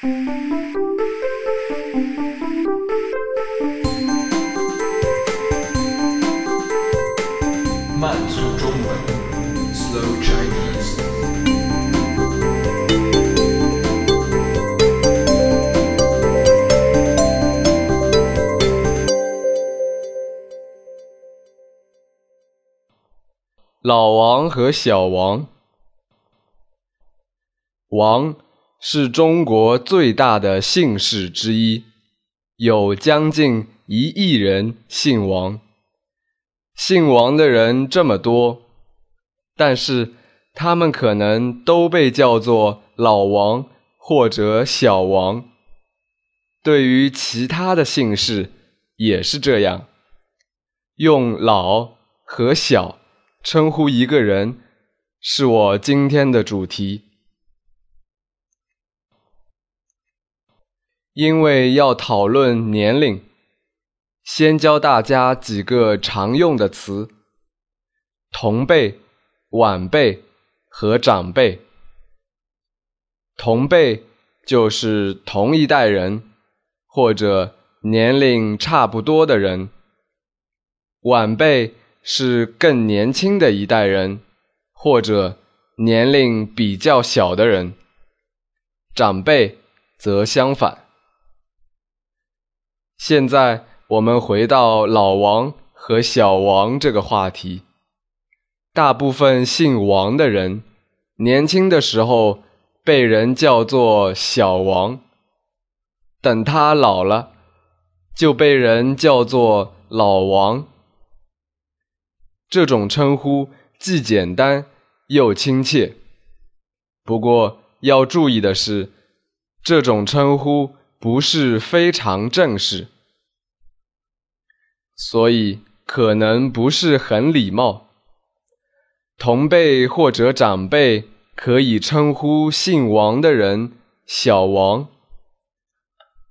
慢速中文，Slow Chinese。老王和小王，王是中国最大的姓氏之一，有将近一亿人姓王。姓王的人这么多，但是他们可能都被叫做老王或者小王。对于其他的姓氏也是这样，用老和小。称呼一个人是我今天的主题，因为要讨论年龄，先教大家几个常用的词：同辈、晚辈和长辈。同辈就是同一代人或者年龄差不多的人，晚辈。是更年轻的一代人，或者年龄比较小的人。长辈则相反。现在我们回到老王和小王这个话题。大部分姓王的人，年轻的时候被人叫做小王，等他老了，就被人叫做老王。这种称呼既简单又亲切，不过要注意的是，这种称呼不是非常正式，所以可能不是很礼貌。同辈或者长辈可以称呼姓王的人“小王”，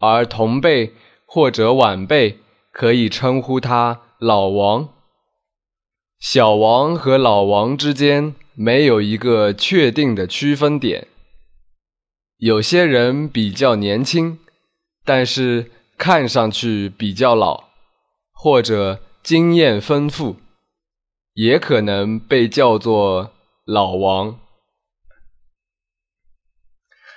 而同辈或者晚辈可以称呼他“老王”。小王和老王之间没有一个确定的区分点。有些人比较年轻，但是看上去比较老，或者经验丰富，也可能被叫做老王。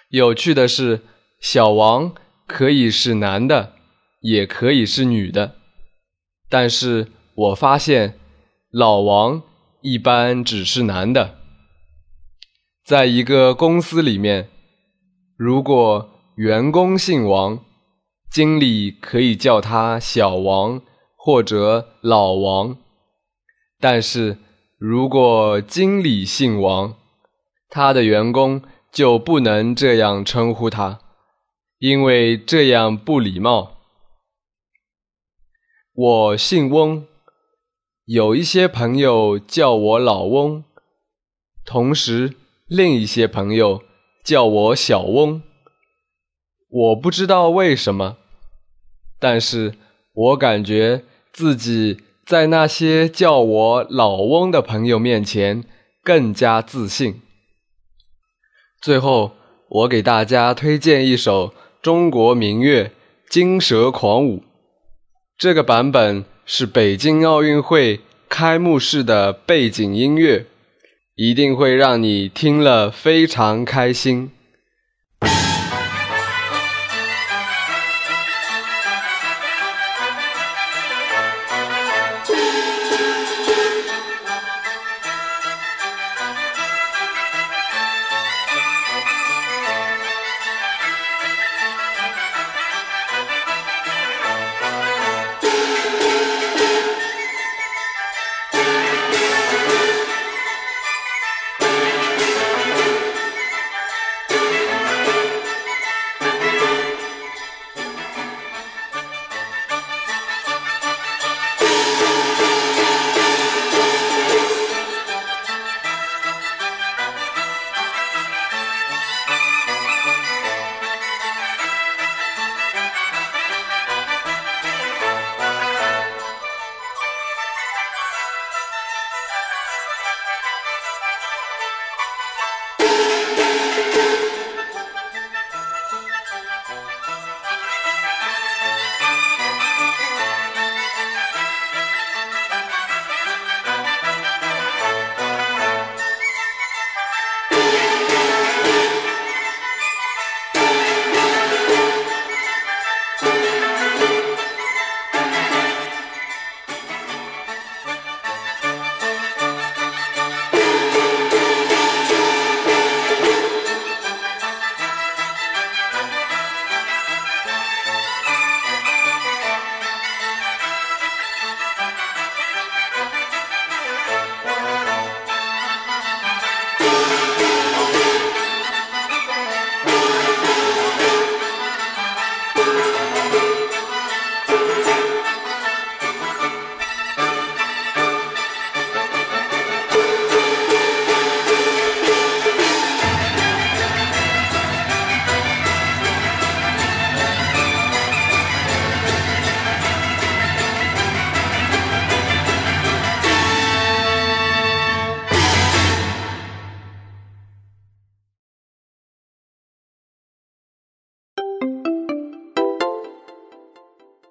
有趣的是，小王可以是男的，也可以是女的，但是我发现。老王一般只是男的，在一个公司里面，如果员工姓王，经理可以叫他小王或者老王；但是如果经理姓王，他的员工就不能这样称呼他，因为这样不礼貌。我姓翁。有一些朋友叫我老翁，同时另一些朋友叫我小翁。我不知道为什么，但是我感觉自己在那些叫我老翁的朋友面前更加自信。最后，我给大家推荐一首中国民乐《金蛇狂舞》，这个版本。是北京奥运会开幕式的背景音乐，一定会让你听了非常开心。